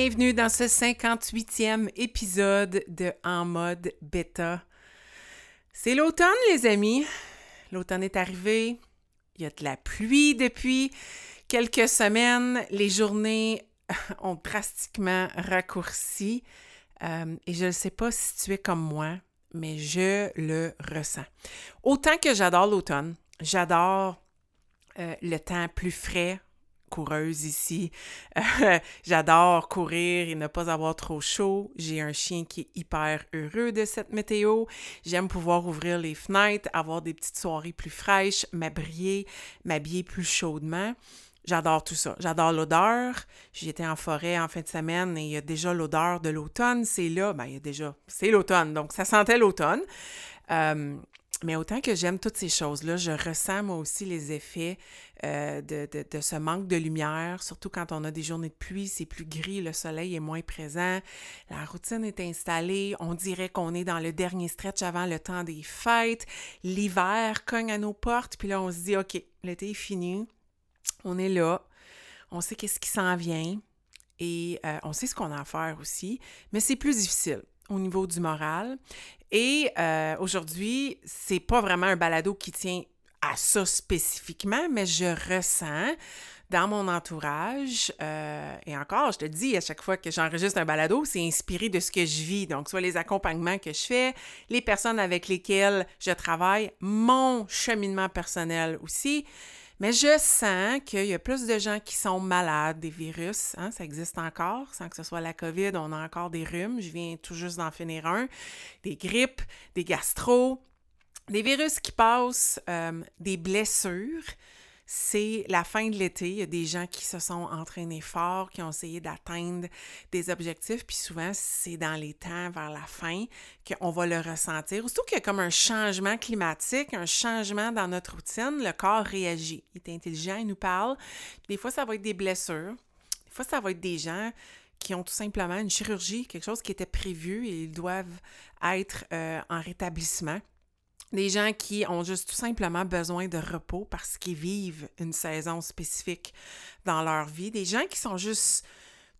Bienvenue dans ce 58e épisode de En mode bêta. C'est l'automne, les amis. L'automne est arrivé. Il y a de la pluie depuis quelques semaines. Les journées ont drastiquement raccourci. Euh, et je ne sais pas si tu es comme moi, mais je le ressens. Autant que j'adore l'automne, j'adore euh, le temps plus frais, coureuse ici. J'adore courir et ne pas avoir trop chaud. J'ai un chien qui est hyper heureux de cette météo. J'aime pouvoir ouvrir les fenêtres, avoir des petites soirées plus fraîches, m'habiller, m'habiller plus chaudement. J'adore tout ça. J'adore l'odeur. J'étais en forêt en fin de semaine et il y a déjà l'odeur de l'automne. C'est là, ben il y a déjà, c'est l'automne, donc ça sentait l'automne. Euh, mais autant que j'aime toutes ces choses-là, je ressens moi aussi les effets euh, de, de, ce manque de lumière, surtout quand on a des journées de pluie, c'est plus gris, le soleil est moins présent, la routine est installée, on dirait qu'on est dans le dernier stretch avant le temps des fêtes, l'hiver cogne à nos portes, puis là on se dit, OK, l'été est fini, on est là, on sait qu'est-ce qui s'en vient et euh, on sait ce qu'on a à faire aussi, mais c'est plus difficile au niveau du moral. Et euh, aujourd'hui, c'est pas vraiment un balado qui tient à ça spécifiquement, mais je ressens dans mon entourage, euh, et encore, je te dis, à chaque fois que j'enregistre un balado, c'est inspiré de ce que je vis. Donc, soit les accompagnements que je fais, les personnes avec lesquelles je travaille, mon cheminement personnel aussi. Mais je sens qu'il y a plus de gens qui sont malades des virus. Hein, ça existe encore, sans que ce soit la COVID. On a encore des rhumes. Je viens tout juste d'en finir un. Des grippes, des gastro, des virus qui passent, euh, des blessures c'est la fin de l'été. Il y a des gens qui se sont entraînés fort, qui ont essayé d'atteindre des objectifs, puis souvent, c'est dans les temps vers la fin qu'on va le ressentir. Surtout qu'il y a comme un changement climatique, un changement dans notre routine, le corps réagit. Il est intelligent, il nous parle. Des fois, ça va être des blessures. Des fois, ça va être des gens qui ont tout simplement une chirurgie, quelque chose qui était prévu et ils doivent être euh, en rétablissement. Des gens qui ont juste tout simplement besoin de repos parce qu'ils vivent une saison spécifique dans leur vie. Des gens qui sont juste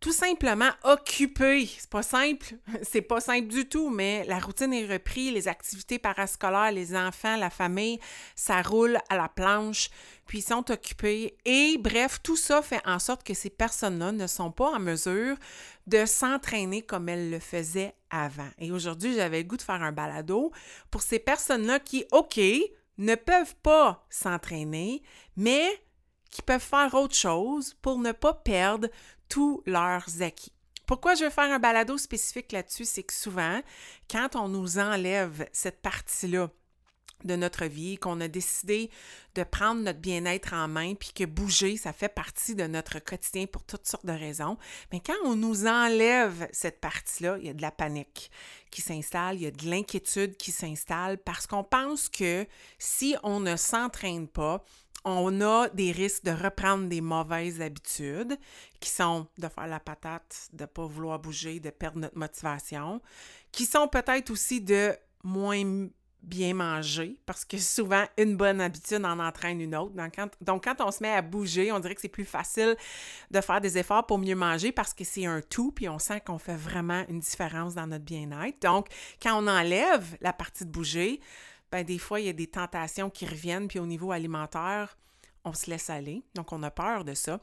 tout simplement occupés. C'est pas simple, c'est pas simple du tout, mais la routine est reprise, les activités parascolaires, les enfants, la famille, ça roule à la planche, puis sont occupés. Et bref, tout ça fait en sorte que ces personnes-là ne sont pas en mesure de s'entraîner comme elles le faisaient avant. Et aujourd'hui, j'avais le goût de faire un balado pour ces personnes-là qui, OK, ne peuvent pas s'entraîner, mais qui peuvent faire autre chose pour ne pas perdre tous leurs acquis. Pourquoi je veux faire un balado spécifique là-dessus, c'est que souvent, quand on nous enlève cette partie-là de notre vie, qu'on a décidé de prendre notre bien-être en main, puis que bouger, ça fait partie de notre quotidien pour toutes sortes de raisons. Mais quand on nous enlève cette partie-là, il y a de la panique qui s'installe, il y a de l'inquiétude qui s'installe parce qu'on pense que si on ne s'entraîne pas, on a des risques de reprendre des mauvaises habitudes qui sont de faire la patate, de ne pas vouloir bouger, de perdre notre motivation, qui sont peut-être aussi de moins bien manger, parce que souvent, une bonne habitude en entraîne une autre. Donc quand, on se met à bouger, on dirait que c'est plus facile de faire des efforts pour mieux manger parce que c'est un tout, puis on sent qu'on fait vraiment une différence dans notre bien-être. Donc, quand on enlève la partie de bouger, ben des fois, il y a des tentations qui reviennent, puis au niveau alimentaire, on se laisse aller. Donc, on a peur de ça.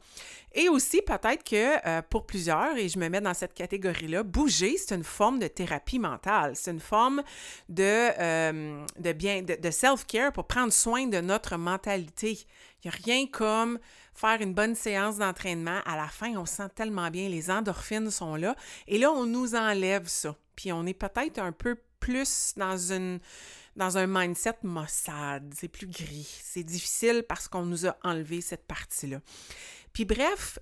Et aussi, peut-être que euh, pour plusieurs, et je me mets dans cette catégorie-là, bouger, c'est une forme de thérapie mentale. C'est une forme de, euh, de, bien, de, self-care pour prendre soin de notre mentalité. Il n'y a rien comme faire une bonne séance d'entraînement. À la fin, on se sent tellement bien, les endorphines sont là. Et là, on nous enlève ça. Puis on est peut-être un peu plus dans une dans un mindset maussade, c'est plus gris. C'est difficile parce qu'on nous a enlevé cette partie-là. Puis bref,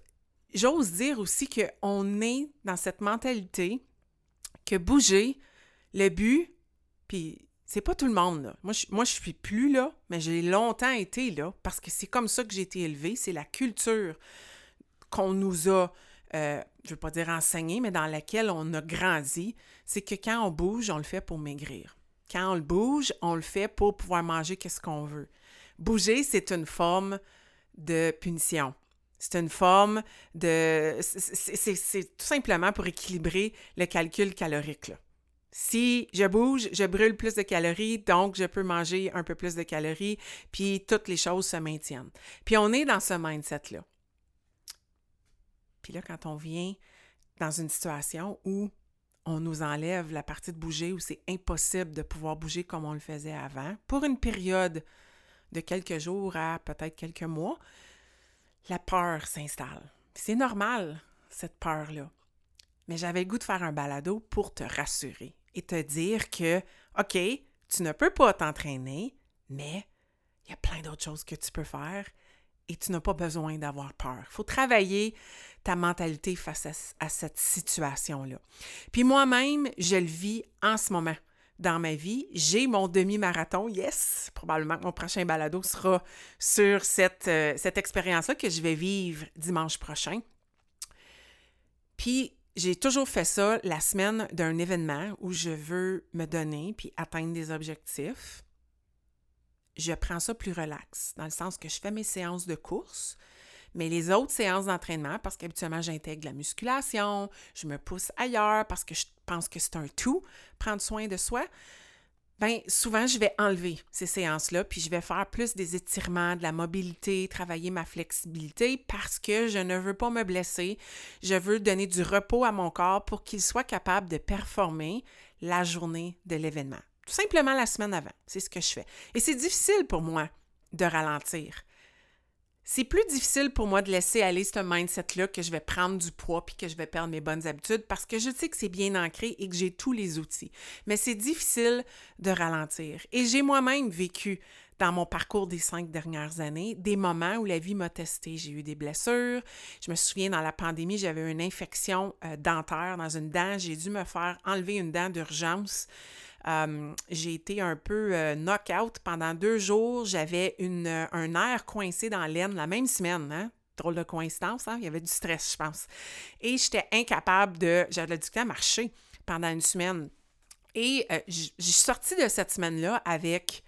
j'ose dire aussi qu'on est dans cette mentalité que bouger, le but, puis c'est pas tout le monde. Là. Moi, je, moi, suis plus là, mais j'ai longtemps été là parce que c'est comme ça que j'ai été élevée. C'est la culture qu'on nous a, euh, je veux pas dire enseigné, mais dans laquelle on a grandi. C'est que quand on bouge, on le fait pour maigrir. Quand on le bouge, on le fait pour pouvoir manger qu'est-ce qu'on veut. Bouger, c'est une forme de punition. C'est une forme de... C'est tout simplement pour équilibrer le calcul calorique. Si je bouge, je brûle plus de calories, donc je peux manger un peu plus de calories, puis toutes les choses se maintiennent. Puis on est dans ce mindset-là. Puis là, quand on vient dans une situation où on nous enlève la partie de bouger, où c'est impossible de pouvoir bouger comme on le faisait avant, pour une période de quelques jours à peut-être quelques mois, la peur s'installe. C'est normal, cette peur-là. Mais j'avais le goût de faire un balado pour te rassurer et te dire que, OK, tu ne peux pas t'entraîner, mais il y a plein d'autres choses que tu peux faire et tu n'as pas besoin d'avoir peur. Il faut travailler ta mentalité face à, cette situation-là. Puis moi-même, je le vis en ce moment dans ma vie. J'ai mon demi-marathon, yes! Probablement que mon prochain balado sera sur cette, euh, cette expérience-là que je vais vivre dimanche prochain. Puis j'ai toujours fait ça la semaine d'un événement où je veux me donner puis atteindre des objectifs. Je prends ça plus relax, dans le sens que je fais mes séances de course, mais les autres séances d'entraînement, parce qu'habituellement j'intègre la musculation, je me pousse ailleurs parce que je pense que c'est un tout, prendre soin de soi, Bien, souvent, je vais enlever ces séances-là, puis je vais faire plus des étirements, de la mobilité, travailler ma flexibilité parce que je ne veux pas me blesser. Je veux donner du repos à mon corps pour qu'il soit capable de performer la journée de l'événement. Tout simplement la semaine avant. C'est ce que je fais. Et c'est difficile pour moi de ralentir c'est plus difficile pour moi de laisser aller ce mindset-là que je vais prendre du poids puis que je vais perdre mes bonnes habitudes parce que je sais que c'est bien ancré et que j'ai tous les outils. Mais c'est difficile de ralentir. Et j'ai moi-même vécu dans mon parcours des cinq dernières années, des moments où la vie m'a testé. J'ai eu des blessures. Je me souviens, dans la pandémie, j'avais une infection euh, dentaire dans une dent. J'ai dû me faire enlever une dent d'urgence. Euh, j'ai été un peu euh, knock-out pendant deux jours. J'avais une, euh, un air coincé dans l'aine la même semaine. Hein? Drôle de coïncidence, hein? il y avait du stress, je pense. Et j'étais incapable de. J'avais du temps à marcher pendant une semaine. Et j'ai sorti de cette semaine-là avec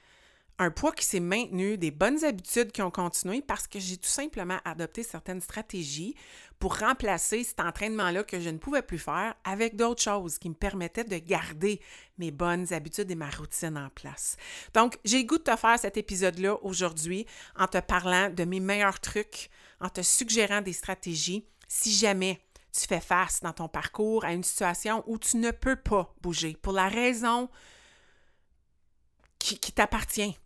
un poids qui s'est maintenu, des bonnes habitudes qui ont continué parce que j'ai tout simplement adopté certaines stratégies pour remplacer cet entraînement-là que je ne pouvais plus faire avec d'autres choses qui me permettaient de garder mes bonnes habitudes et ma routine en place. Donc, j'ai le goût de te faire cet épisode-là aujourd'hui en te parlant de mes meilleurs trucs, en te suggérant des stratégies si jamais tu fais face dans ton parcours à une situation où tu ne peux pas bouger pour la raison qui, qui t'appartient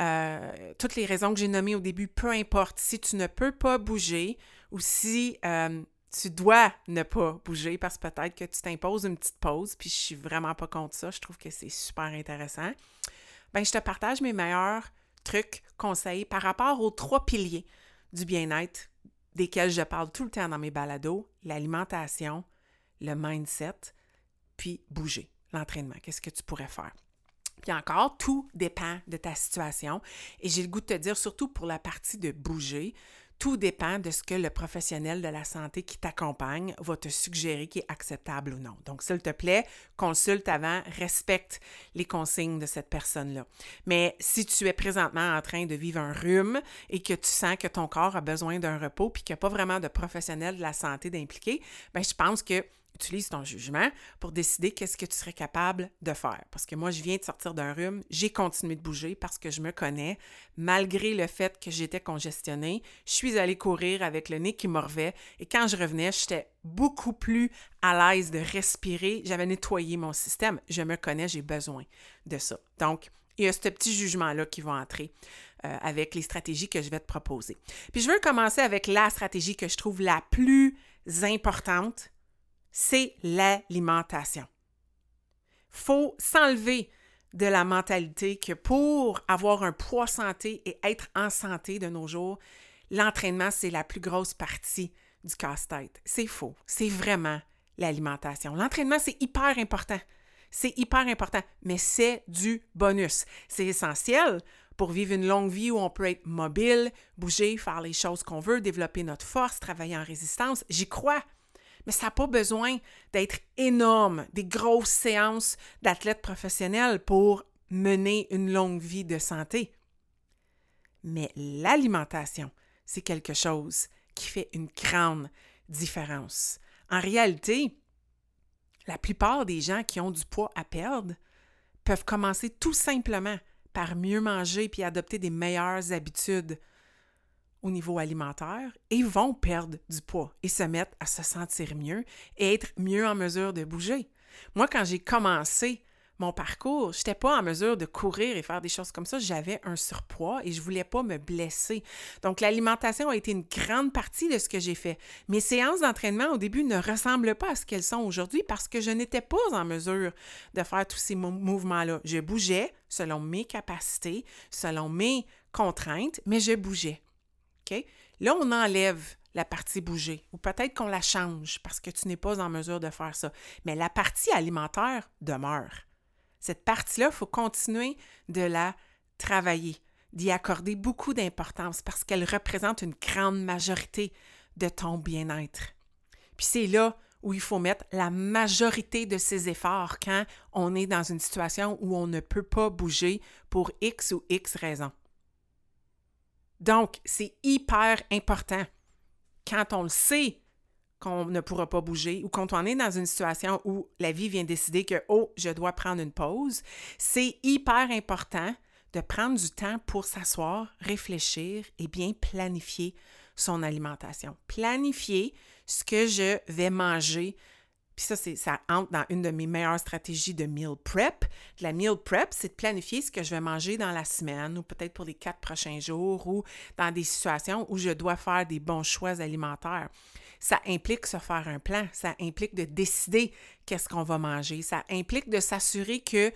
euh, toutes les raisons que j'ai nommées au début, peu importe, si tu ne peux pas bouger ou si euh, tu dois ne pas bouger parce que peut-être que tu t'imposes une petite pause, puis je suis vraiment pas contre ça, je trouve que c'est super intéressant. Ben, je te partage mes meilleurs trucs, conseils par rapport aux trois piliers du bien-être desquels je parle tout le temps dans mes balados, l'alimentation, le mindset, puis bouger, l'entraînement. Qu'est-ce que tu pourrais faire? Puis encore, tout dépend de ta situation. Et j'ai le goût de te dire, surtout pour la partie de bouger, tout dépend de ce que le professionnel de la santé qui t'accompagne va te suggérer qui est acceptable ou non. Donc, s'il te plaît, consulte avant, respecte les consignes de cette personne-là. Mais si tu es présentement en train de vivre un rhume et que tu sens que ton corps a besoin d'un repos puis qu'il n'y a pas vraiment de professionnel de la santé d'impliquer, bien, je pense que utilise ton jugement pour décider qu'est-ce que tu serais capable de faire. Parce que moi, je viens de sortir d'un rhume, j'ai continué de bouger parce que je me connais. Malgré le fait que j'étais congestionnée, je suis allée courir avec le nez qui morvait et quand je revenais, j'étais beaucoup plus à l'aise de respirer. J'avais nettoyé mon système. Je me connais, j'ai besoin de ça. Donc, il y a ce petit jugement-là qui va entrer euh, avec les stratégies que je vais te proposer. Puis je veux commencer avec la stratégie que je trouve la plus importante c'est l'alimentation. faut s'enlever de la mentalité que pour avoir un poids santé et être en santé de nos jours, l'entraînement, c'est la plus grosse partie du casse-tête. C'est faux. C'est vraiment l'alimentation. L'entraînement, c'est hyper important. C'est hyper important, mais c'est du bonus. C'est essentiel pour vivre une longue vie où on peut être mobile, bouger, faire les choses qu'on veut, développer notre force, travailler en résistance. J'y crois. Mais ça n'a pas besoin d'être énorme, des grosses séances d'athlètes professionnels pour mener une longue vie de santé. Mais l'alimentation, c'est quelque chose qui fait une grande différence. En réalité, la plupart des gens qui ont du poids à perdre peuvent commencer tout simplement par mieux manger puis adopter des meilleures habitudes au niveau alimentaire et vont perdre du poids et se mettre à se sentir mieux et être mieux en mesure de bouger. Moi, quand j'ai commencé mon parcours, je n'étais pas en mesure de courir et faire des choses comme ça. J'avais un surpoids et je voulais pas me blesser. Donc, l'alimentation a été une grande partie de ce que j'ai fait. Mes séances d'entraînement au début ne ressemblent pas à ce qu'elles sont aujourd'hui parce que je n'étais pas en mesure de faire tous ces mouvements-là. Je bougeais selon mes capacités, selon mes contraintes, mais je bougeais. Là, on enlève la partie bouger ou peut-être qu'on la change parce que tu n'es pas en mesure de faire ça. Mais la partie alimentaire demeure. Cette partie-là, il faut continuer de la travailler, d'y accorder beaucoup d'importance parce qu'elle représente une grande majorité de ton bien-être. Puis c'est là où il faut mettre la majorité de ses efforts quand on est dans une situation où on ne peut pas bouger pour X ou X raisons. Donc, c'est hyper important. Quand on le sait qu'on ne pourra pas bouger ou quand on est dans une situation où la vie vient décider que, oh, je dois prendre une pause, c'est hyper important de prendre du temps pour s'asseoir, réfléchir et bien planifier son alimentation. Planifier ce que je vais manger puis ça, ça entre dans une de mes meilleures stratégies de meal prep. La meal prep, c'est de planifier ce que je vais manger dans la semaine ou peut-être pour les quatre prochains jours ou dans des situations où je dois faire des bons choix alimentaires. Ça implique se faire un plan, ça implique de décider qu'est-ce qu'on va manger, ça implique de s'assurer que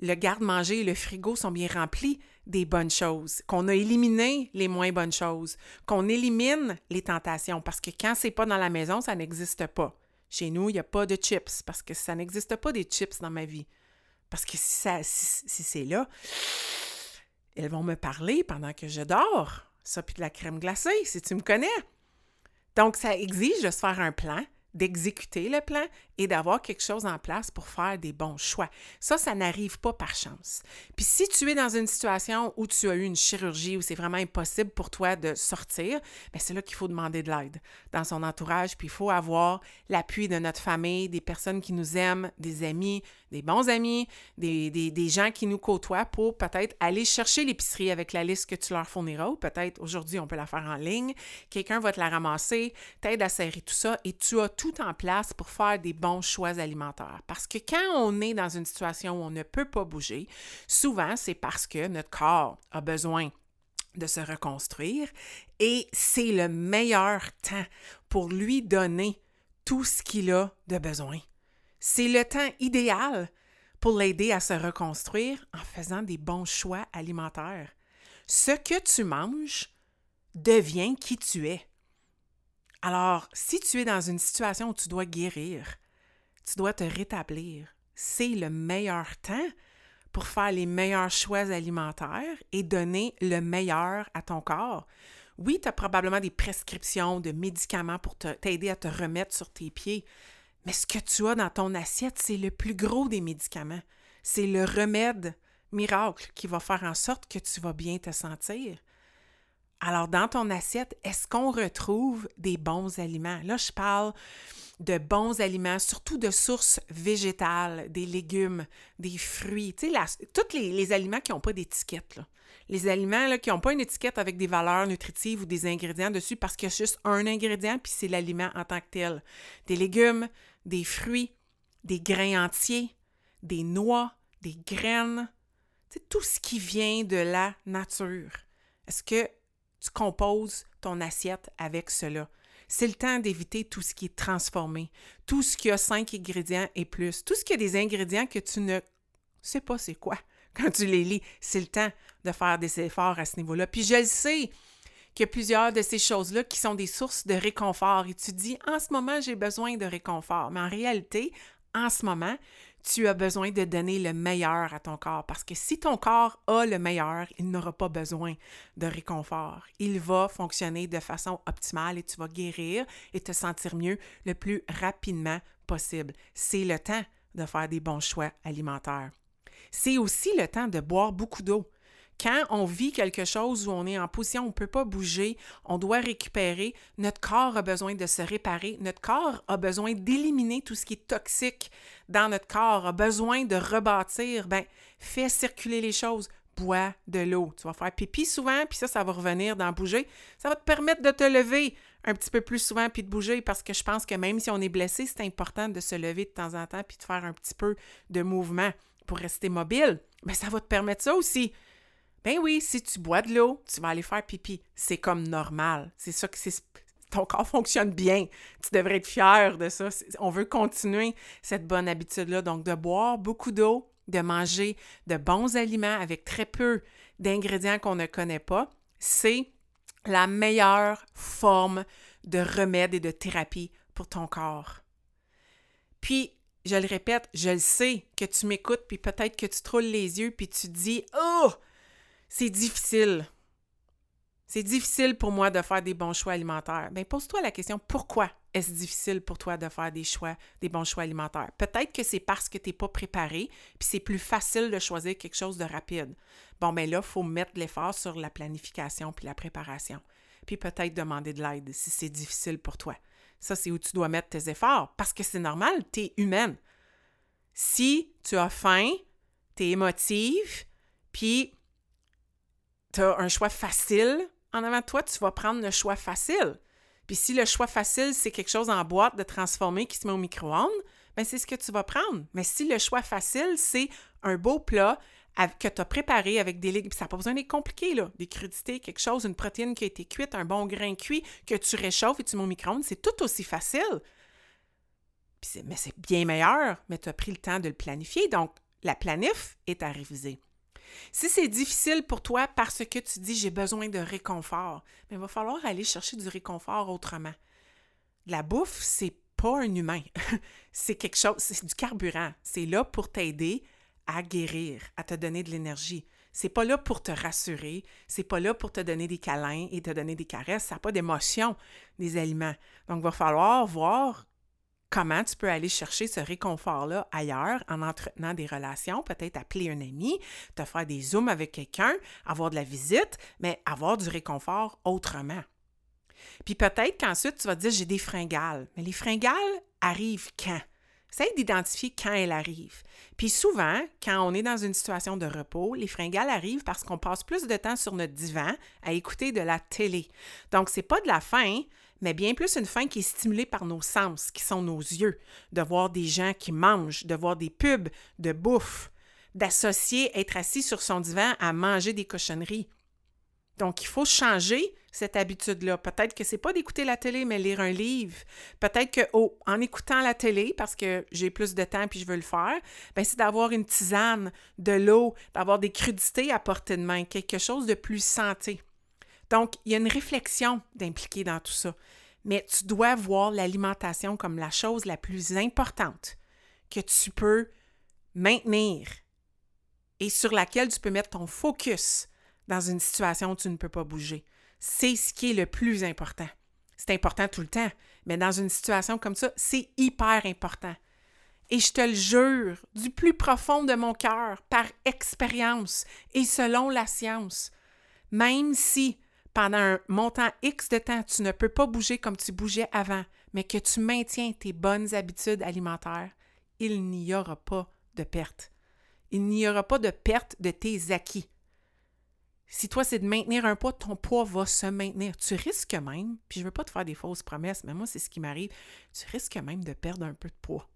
le garde-manger et le frigo sont bien remplis des bonnes choses, qu'on a éliminé les moins bonnes choses, qu'on élimine les tentations parce que quand c'est pas dans la maison, ça n'existe pas. Chez nous, il n'y a pas de chips parce que ça n'existe pas des chips dans ma vie. Parce que si, ça, si, c'est là, elles vont me parler pendant que je dors. Ça, puis de la crème glacée, si tu me connais. Donc, ça exige de se faire un plan, d'exécuter le plan et d'avoir quelque chose en place pour faire des bons choix. Ça, ça n'arrive pas par chance. Puis si tu es dans une situation où tu as eu une chirurgie, où c'est vraiment impossible pour toi de sortir, bien c'est là qu'il faut demander de l'aide dans son entourage, puis il faut avoir l'appui de notre famille, des personnes qui nous aiment, des amis, des bons amis, des, des, gens qui nous côtoient pour peut-être aller chercher l'épicerie avec la liste que tu leur fourniras, ou peut-être aujourd'hui on peut la faire en ligne, quelqu'un va te la ramasser, t'aide à serrer tout ça, et tu as tout en place pour faire des bons choix alimentaires. Parce que quand on est dans une situation où on ne peut pas bouger, souvent c'est parce que notre corps a besoin de se reconstruire et c'est le meilleur temps pour lui donner tout ce qu'il a de besoin. C'est le temps idéal pour l'aider à se reconstruire en faisant des bons choix alimentaires. Ce que tu manges devient qui tu es. Alors, si tu es dans une situation où tu dois guérir, tu dois te rétablir. C'est le meilleur temps pour faire les meilleurs choix alimentaires et donner le meilleur à ton corps. Oui, tu as probablement des prescriptions de médicaments pour t'aider à te remettre sur tes pieds, mais ce que tu as dans ton assiette, c'est le plus gros des médicaments. C'est le remède miracle qui va faire en sorte que tu vas bien te sentir. Alors, dans ton assiette, est-ce qu'on retrouve des bons aliments? Là, je parle de bons aliments, surtout de sources végétales, des légumes, des fruits, tu sais, tous les, aliments qui n'ont pas d'étiquette. Les aliments qui n'ont pas une étiquette avec des valeurs nutritives ou des ingrédients dessus parce qu'il y a juste un ingrédient, puis c'est l'aliment en tant que tel. Des légumes, des fruits, des grains entiers, des noix, des graines, tout ce qui vient de la nature. Est-ce que tu composes ton assiette avec cela? C'est le temps d'éviter tout ce qui est transformé, tout ce qui a cinq ingrédients et plus, tout ce qui a des ingrédients que tu ne sais pas c'est quoi. quand tu les lis. C'est le temps de faire des efforts à ce niveau-là. Puis je le sais qu'il y a plusieurs de ces choses-là qui sont des sources de réconfort. Et tu dis, en ce moment, j'ai besoin de réconfort. Mais en réalité, en ce moment, tu as besoin de donner le meilleur à ton corps parce que si ton corps a le meilleur, il n'aura pas besoin de réconfort. Il va fonctionner de façon optimale et tu vas guérir et te sentir mieux le plus rapidement possible. C'est le temps de faire des bons choix alimentaires. C'est aussi le temps de boire beaucoup d'eau. Quand on vit quelque chose où on est en position, on ne peut pas bouger, on doit récupérer, notre corps a besoin de se réparer, notre corps a besoin d'éliminer tout ce qui est toxique dans notre corps, a besoin de rebâtir, ben fais circuler les choses, bois de l'eau. Tu vas faire pipi souvent, puis ça, ça va revenir dans bouger. Ça va te permettre de te lever un petit peu plus souvent puis de bouger parce que je pense que même si on est blessé, c'est important de se lever de temps en temps puis de faire un petit peu de mouvement pour rester mobile. Mais ça va te permettre ça aussi. Ben oui, si tu bois de l'eau, tu vas aller faire pipi. C'est comme normal. C'est ça que. Ton corps fonctionne bien. Tu devrais être fier de ça. On veut continuer cette bonne habitude-là. Donc, de boire beaucoup d'eau, de manger de bons aliments avec très peu d'ingrédients qu'on ne connaît pas, c'est la meilleure forme de remède et de thérapie pour ton corps. Puis, je le répète, je le sais que tu m'écoutes, puis peut-être que tu te roules les yeux, puis tu dis Oh, c'est difficile. C'est difficile pour moi de faire des bons choix alimentaires. Bien, pose-toi la question pourquoi est-ce difficile pour toi de faire des choix, des bons choix alimentaires? Peut-être que c'est parce que tu n'es pas préparé, puis c'est plus facile de choisir quelque chose de rapide. Bon, bien là, il faut mettre l'effort sur la planification puis la préparation. Puis peut-être demander de l'aide si c'est difficile pour toi. Ça, c'est où tu dois mettre tes efforts parce que c'est normal, tu es humaine. Si tu as faim, tu es émotive, puis tu as un choix facile en avant de toi, tu vas prendre le choix facile. Puis si le choix facile, c'est quelque chose en boîte de transformer qui se met au micro-ondes, ben c'est ce que tu vas prendre. Mais si le choix facile, c'est un beau plat que tu as préparé avec des légumes, ça n'a pas besoin d'être compliqué, là. Des crudités, quelque chose, une protéine qui a été cuite, un bon grain cuit que tu réchauffes et tu mets au micro-ondes, c'est tout aussi facile. mais c'est bien meilleur, mais tu as pris le temps de le planifier. Donc, la planif est à réviser. Si c'est difficile pour toi parce que tu dis j'ai besoin de réconfort, il va falloir aller chercher du réconfort autrement. La bouffe, c'est pas un humain. c'est quelque chose, c'est du carburant. C'est là pour t'aider à guérir, à te donner de l'énergie. C'est pas là pour te rassurer, c'est pas là pour te donner des câlins et te donner des caresses, ça n'a pas d'émotion, des aliments. Donc, il va falloir voir comment tu peux aller chercher ce réconfort-là ailleurs en entretenant des relations, peut-être appeler un ami, te faire des zooms avec quelqu'un, avoir de la visite, mais avoir du réconfort autrement. Puis peut-être qu'ensuite tu vas te dire j'ai des fringales. Mais les fringales arrivent quand? Essaye d'identifier quand elles arrivent. Puis souvent, quand on est dans une situation de repos, les fringales arrivent parce qu'on passe plus de temps sur notre divan à écouter de la télé. Donc, c'est pas de la faim, mais bien plus une faim qui est stimulée par nos sens, qui sont nos yeux, de voir des gens qui mangent, de voir des pubs de bouffe, d'associer être assis sur son divan à manger des cochonneries. Donc, il faut changer cette habitude-là. Peut-être que c'est pas d'écouter la télé, mais lire un livre. Peut-être que, oh, en écoutant la télé, parce que j'ai plus de temps puis je veux le faire, ben c'est d'avoir une tisane, de l'eau, d'avoir des crudités à portée de main, quelque chose de plus santé. Donc, il y a une réflexion d'impliquer dans tout ça. Mais tu dois voir l'alimentation comme la chose la plus importante que tu peux maintenir et sur laquelle tu peux mettre ton focus dans une situation où tu ne peux pas bouger. C'est ce qui est le plus important. C'est important tout le temps, mais dans une situation comme ça, c'est hyper important. Et je te le jure, du plus profond de mon cœur, par expérience et selon la science, même si pendant un montant X de temps, tu ne peux pas bouger comme tu bougeais avant, mais que tu maintiens tes bonnes habitudes alimentaires, il n'y aura pas de perte. Il n'y aura pas de perte de tes acquis. Si toi, c'est de maintenir un poids, ton poids va se maintenir. Tu risques même, puis je ne veux pas te faire des fausses promesses, mais moi, c'est ce qui m'arrive, tu risques même de perdre un peu de poids.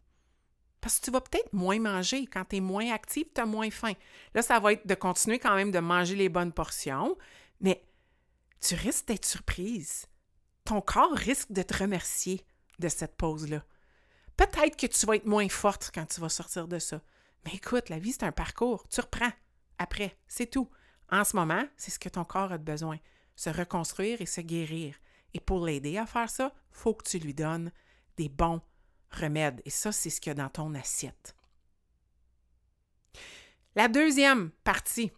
Parce que tu vas peut-être moins manger. Quand tu es moins actif, tu as moins faim. Là, ça va être de continuer quand même de manger les bonnes portions, mais tu risques d'être surprise. Ton corps risque de te remercier de cette pause-là. Peut-être que tu vas être moins forte quand tu vas sortir de ça. Mais écoute, la vie, c'est un parcours. Tu reprends. après. C'est tout. En ce moment, c'est ce que ton corps a besoin. Se reconstruire et se guérir. Et pour l'aider à faire ça, il faut que tu lui donnes des bons remèdes. Et ça, c'est ce qu'il y a dans ton assiette. La deuxième partie,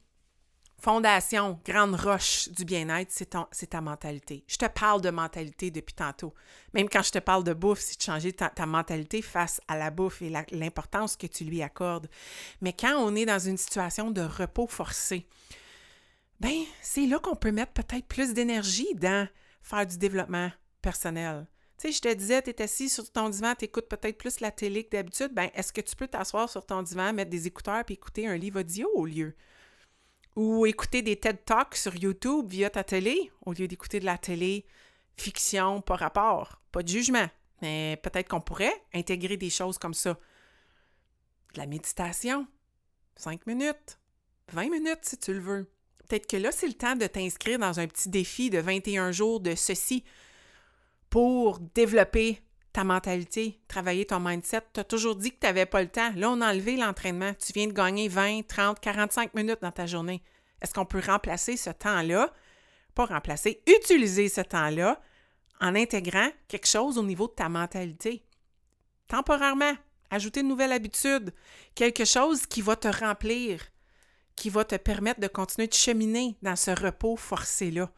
fondation, grande roche du bien-être, c'est ta mentalité. Je te parle de mentalité depuis tantôt. Même quand je te parle de bouffe, c'est de changer ta, mentalité face à la bouffe et l'importance que tu lui accordes. Mais quand on est dans une situation de repos forcé, ben c'est là qu'on peut mettre peut-être plus d'énergie dans faire du développement personnel. Tu sais, je te disais, tu es assis sur ton divan, tu écoutes peut-être plus la télé que d'habitude. Ben, est-ce que tu peux t'asseoir sur ton divan, mettre des écouteurs et écouter un livre audio au lieu? Ou écouter des TED Talks sur YouTube via ta télé, au lieu d'écouter de la télé fiction par rapport. Pas de jugement, mais peut-être qu'on pourrait intégrer des choses comme ça. De la méditation, 5 minutes, 20 minutes si tu le veux. Peut-être que là, c'est le temps de t'inscrire dans un petit défi de 21 jours de ceci pour développer ta mentalité, travailler ton mindset. Tu as toujours dit que tu n'avais pas le temps. Là, on a enlevé l'entraînement. Tu viens de gagner 20, 30, 45 minutes dans ta journée. Est-ce qu'on peut remplacer ce temps-là? Pas remplacer, utiliser ce temps-là en intégrant quelque chose au niveau de ta mentalité. Temporairement, ajouter une nouvelle habitude, quelque chose qui va te remplir, qui va te permettre de continuer de cheminer dans ce repos forcé-là.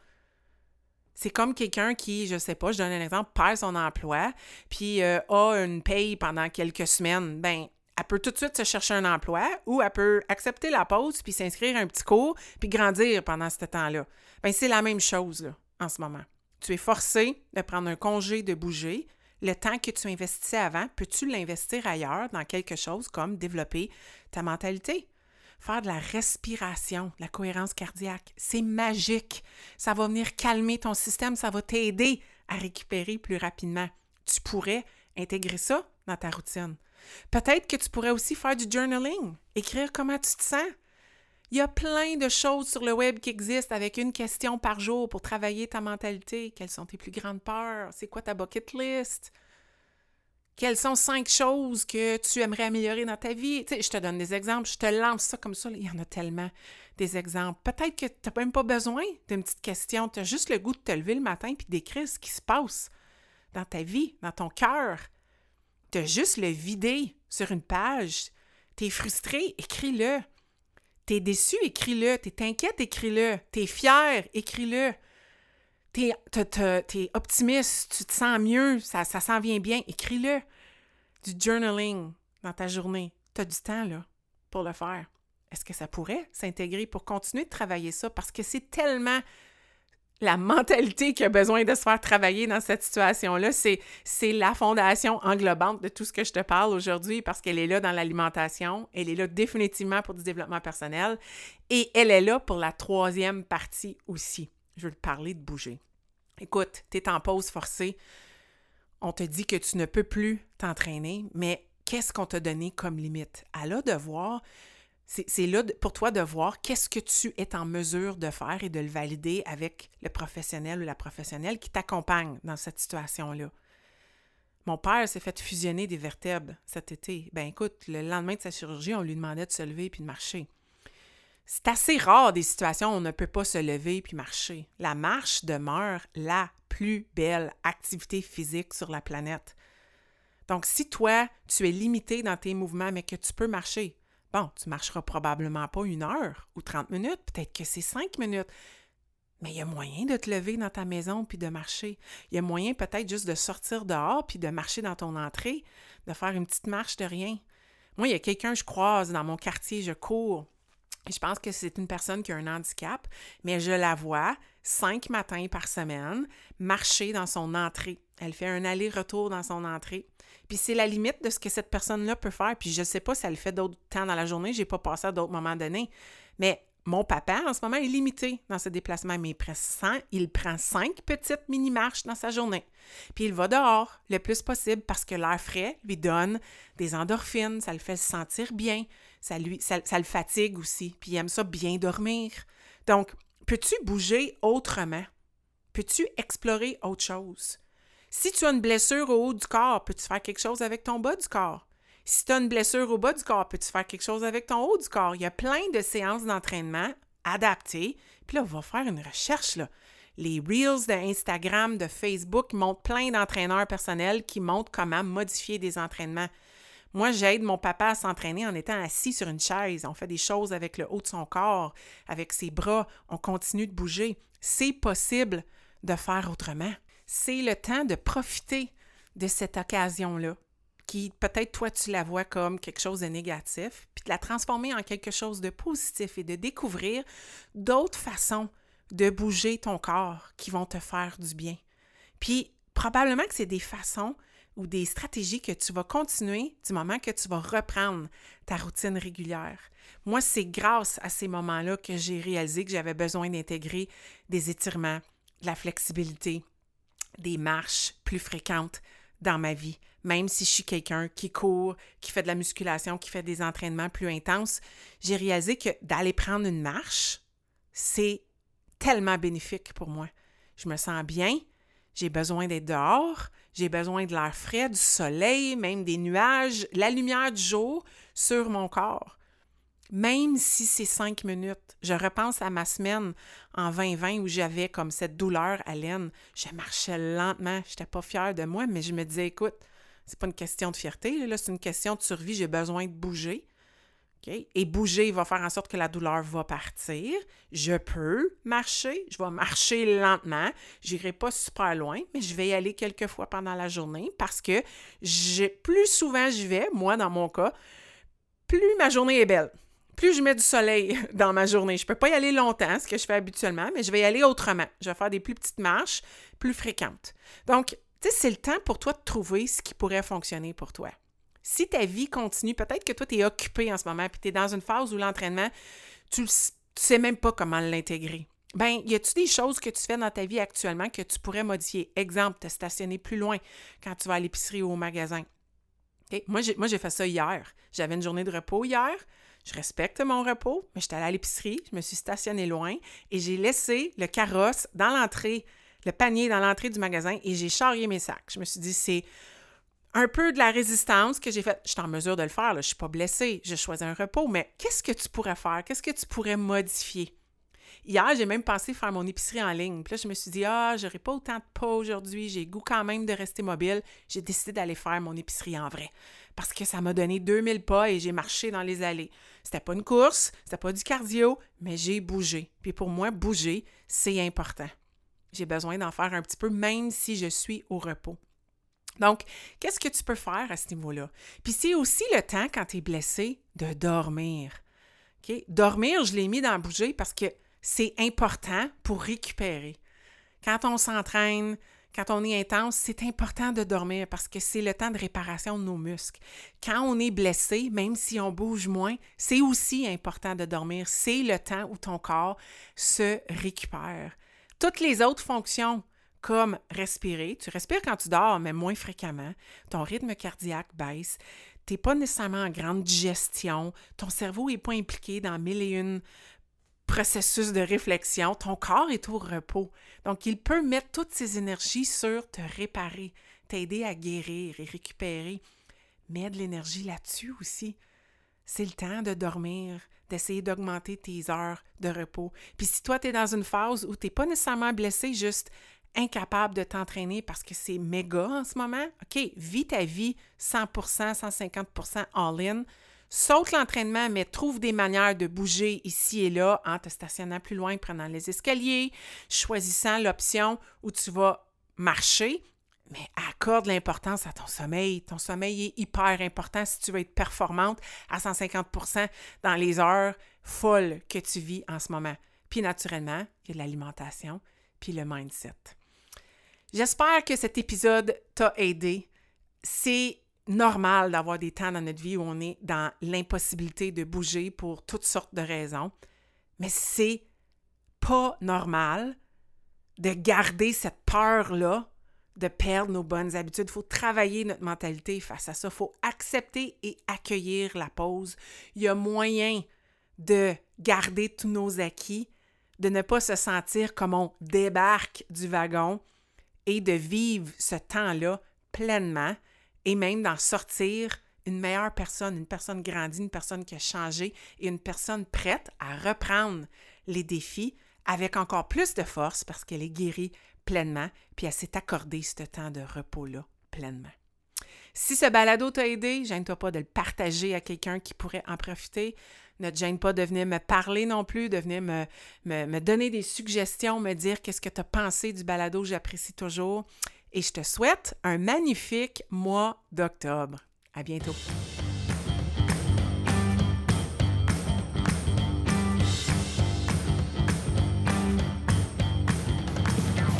C'est comme quelqu'un qui, je sais pas, je donne un exemple, perd son emploi, puis euh, a une paye pendant quelques semaines. Ben, elle peut tout de suite se chercher un emploi ou elle peut accepter la pause puis s'inscrire à un petit cours puis grandir pendant ce temps-là. Ben, c'est la même chose en ce moment. Tu es forcé de prendre un congé, de bouger. Le temps que tu investissais avant, peux-tu l'investir ailleurs dans quelque chose comme développer ta mentalité? Faire de la respiration, de la cohérence cardiaque. C'est magique. Ça va venir calmer ton système, ça va t'aider à récupérer plus rapidement. Tu pourrais intégrer ça dans ta routine. Peut-être que tu pourrais aussi faire du journaling, écrire comment tu te sens. Il y a plein de choses sur le web qui existent avec une question par jour pour travailler ta mentalité. Quelles sont tes plus grandes peurs? C'est quoi ta bucket list? Quelles sont cinq choses que tu aimerais améliorer dans ta vie? Je te donne des exemples, je te lance ça comme ça. Il y en a tellement des exemples. Peut-être que tu n'as même pas besoin d'une petite question. Tu as juste le goût de te lever le matin et d'écrire ce qui se passe dans ta vie, dans ton cœur. Tu as juste le vider sur une page. Tu es frustré, écris-le. Tu es déçu, écris-le. Tu es inquiète, écris-le. Tu es fier, écris-le t'es es, optimiste, tu te sens mieux, ça, s'en vient bien, écris-le. Du journaling dans ta journée. Tu as du temps, là, pour le faire. Est-ce que ça pourrait s'intégrer pour continuer de travailler ça? Parce que c'est tellement la mentalité qui a besoin de se faire travailler dans cette situation-là. C'est la fondation englobante de tout ce que je te parle aujourd'hui parce qu'elle est là dans l'alimentation, elle est là définitivement pour du développement personnel et elle est là pour la troisième partie aussi je veux te parler de bouger. Écoute, tu es en pause forcée. On te dit que tu ne peux plus t'entraîner, mais qu'est-ce qu'on t'a donné comme limite? À là de voir, c'est là pour toi de voir qu'est-ce que tu es en mesure de faire et de le valider avec le professionnel ou la professionnelle qui t'accompagne dans cette situation-là. Mon père s'est fait fusionner des vertèbres cet été. Ben écoute, le lendemain de sa chirurgie, on lui demandait de se lever puis de marcher. C'est assez rare des situations où on ne peut pas se lever puis marcher. La marche demeure la plus belle activité physique sur la planète. Donc, si toi, tu es limité dans tes mouvements, mais que tu peux marcher, bon, tu marcheras probablement pas une heure ou 30 minutes, peut-être que c'est cinq minutes. Mais il y a moyen de te lever dans ta maison puis de marcher. Il y a moyen peut-être juste de sortir dehors puis de marcher dans ton entrée, de faire une petite marche de rien. Moi, il y a quelqu'un, je croise dans mon quartier, je cours. Je pense que c'est une personne qui a un handicap, mais je la vois cinq matins par semaine marcher dans son entrée. Elle fait un aller-retour dans son entrée. Puis c'est la limite de ce que cette personne-là peut faire. Puis je ne sais pas si elle fait d'autres temps dans la journée, je n'ai pas passé à d'autres moments donnés. Mais mon papa, en ce moment, est limité dans ses déplacements, mais il, il prend cinq petites mini-marches dans sa journée. Puis il va dehors le plus possible parce que l'air frais lui donne des endorphines, ça le fait se sentir bien, ça, le fatigue aussi, puis il aime ça bien dormir. Donc, peux-tu bouger autrement? Peux-tu explorer autre chose? Si tu as une blessure au haut du corps, peux-tu faire quelque chose avec ton bas du corps? Si tu as une blessure au bas du corps, peux-tu faire quelque chose avec ton haut du corps? Il y a plein de séances d'entraînement adaptées. Puis là, on va faire une recherche. Là. Les Reels de Instagram, de Facebook montrent plein d'entraîneurs personnels qui montrent comment modifier des entraînements. Moi, j'aide mon papa à s'entraîner en étant assis sur une chaise. On fait des choses avec le haut de son corps, avec ses bras. On continue de bouger. C'est possible de faire autrement. C'est le temps de profiter de cette occasion-là, qui peut-être toi tu la vois comme quelque chose de négatif, puis de la transformer en quelque chose de positif et de découvrir d'autres façons de bouger ton corps qui vont te faire du bien. Puis probablement que c'est des façons ou des stratégies que tu vas continuer du moment que tu vas reprendre ta routine régulière. Moi, c'est grâce à ces moments-là que j'ai réalisé que j'avais besoin d'intégrer des étirements, de la flexibilité, des marches plus fréquentes dans ma vie. Même si je suis quelqu'un qui court, qui fait de la musculation, qui fait des entraînements plus intenses, j'ai réalisé que d'aller prendre une marche, c'est tellement bénéfique pour moi. Je me sens bien, j'ai besoin d'être dehors, j'ai besoin de l'air frais, du soleil, même des nuages, la lumière du jour sur mon corps. Même si c'est cinq minutes, je repense à ma semaine en 2020 où j'avais comme cette douleur à l'aine. Je marchais lentement, je n'étais pas fière de moi, mais je me disais, écoute, c'est pas une question de fierté, là, c'est une question de survie, j'ai besoin de bouger. Et bouger va faire en sorte que la douleur va partir. Je peux marcher, je vais marcher lentement. J'irai pas super loin, mais je vais y aller quelques fois pendant la journée parce que plus souvent je vais, moi dans mon cas, plus ma journée est belle. Plus je mets du soleil dans ma journée. Je peux pas y aller longtemps, ce que je fais habituellement, mais je vais y aller autrement. Je vais faire des plus petites marches, plus fréquentes. Donc, tu sais, c'est le temps pour toi de trouver ce qui pourrait fonctionner pour toi si ta vie continue, peut-être que toi, tu es occupé en ce moment, puis tu es dans une phase où l'entraînement, tu ne sais même pas comment l'intégrer. Ben, y a-tu des choses que tu fais dans ta vie actuellement que tu pourrais modifier? Exemple, te stationner plus loin quand tu vas à l'épicerie ou au magasin. Moi, j'ai fait ça hier. J'avais une journée de repos hier. Je respecte mon repos, mais j'étais allée à l'épicerie, je me suis stationnée loin et j'ai laissé le carrosse dans l'entrée, le panier dans l'entrée du magasin et j'ai charrié mes sacs. Je me suis dit, c'est un peu de la résistance que j'ai faite. Je suis en mesure de le faire, là. je ne suis pas blessée, j'ai choisi un repos, mais qu'est-ce que tu pourrais faire? Qu'est-ce que tu pourrais modifier? Hier, j'ai même pensé faire mon épicerie en ligne. Puis là, je me suis dit, ah, j'aurai pas autant de pas aujourd'hui, j'ai goût quand même de rester mobile. J'ai décidé d'aller faire mon épicerie en vrai. Parce que ça m'a donné 2000 pas et j'ai marché dans les allées. C'était pas une course, c'était pas du cardio, mais j'ai bougé. Puis pour moi, bouger, c'est important. J'ai besoin d'en faire un petit peu, même si je suis au repos. Donc, qu'est-ce que tu peux faire à ce niveau-là? Puis c'est aussi le temps, quand tu es blessé, de dormir. Dormir, je l'ai mis dans bouger parce que c'est important pour récupérer. Quand on s'entraîne, quand on est intense, c'est important de dormir parce que c'est le temps de réparation de nos muscles. Quand on est blessé, même si on bouge moins, c'est aussi important de dormir. C'est le temps où ton corps se récupère. Toutes les autres fonctions, comme respirer. Tu respires quand tu dors, mais moins fréquemment. Ton rythme cardiaque baisse. Tu n'es pas nécessairement en grande digestion. Ton cerveau n'est pas impliqué dans mille et une processus de réflexion. Ton corps est au repos. Donc, il peut mettre toutes ses énergies sur te réparer, t'aider à guérir et récupérer. Mets de l'énergie là-dessus aussi. C'est le temps de dormir, d'essayer d'augmenter tes heures de repos. Puis si toi, tu es dans une phase où tu n'es pas nécessairement blessé, juste incapable de t'entraîner parce que c'est méga en ce moment, OK, vis ta vie 100%, 150% all-in. Saute l'entraînement, mais trouve des manières de bouger ici et là en te stationnant plus loin, prenant les escaliers, choisissant l'option où tu vas marcher, mais accorde l'importance à ton sommeil. Ton sommeil est hyper important si tu veux être performante à 150% dans les heures folles que tu vis en ce moment. Puis naturellement, il y a l'alimentation, puis le mindset. J'espère que cet épisode t'a aidé. C'est normal d'avoir des temps dans notre vie où on est dans l'impossibilité de bouger pour toutes sortes de raisons, mais c'est pas normal de garder cette peur-là de perdre nos bonnes habitudes. Il faut travailler notre mentalité face à ça. Il faut accepter et accueillir la pause. Il y a moyen de garder tous nos acquis, de ne pas se sentir comme on débarque du wagon, et de vivre ce temps-là pleinement et même d'en sortir une meilleure personne, une personne grandie, une personne qui a changé et une personne prête à reprendre les défis avec encore plus de force parce qu'elle est guérie pleinement, puis elle s'est accordée ce temps de repos-là pleinement. Si ce balado t'a aidé, gêne-toi pas de le partager à quelqu'un qui pourrait en profiter. Ne te gêne pas de venir me parler non plus, de venir me, donner des suggestions, me dire qu'est-ce que tu as pensé du balado, j'apprécie toujours. Et je te souhaite un magnifique mois d'octobre. À bientôt.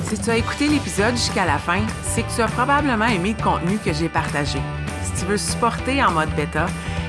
Si tu as écouté l'épisode jusqu'à la fin, c'est que tu as probablement aimé le contenu que j'ai partagé. Si tu veux supporter en mode bêta,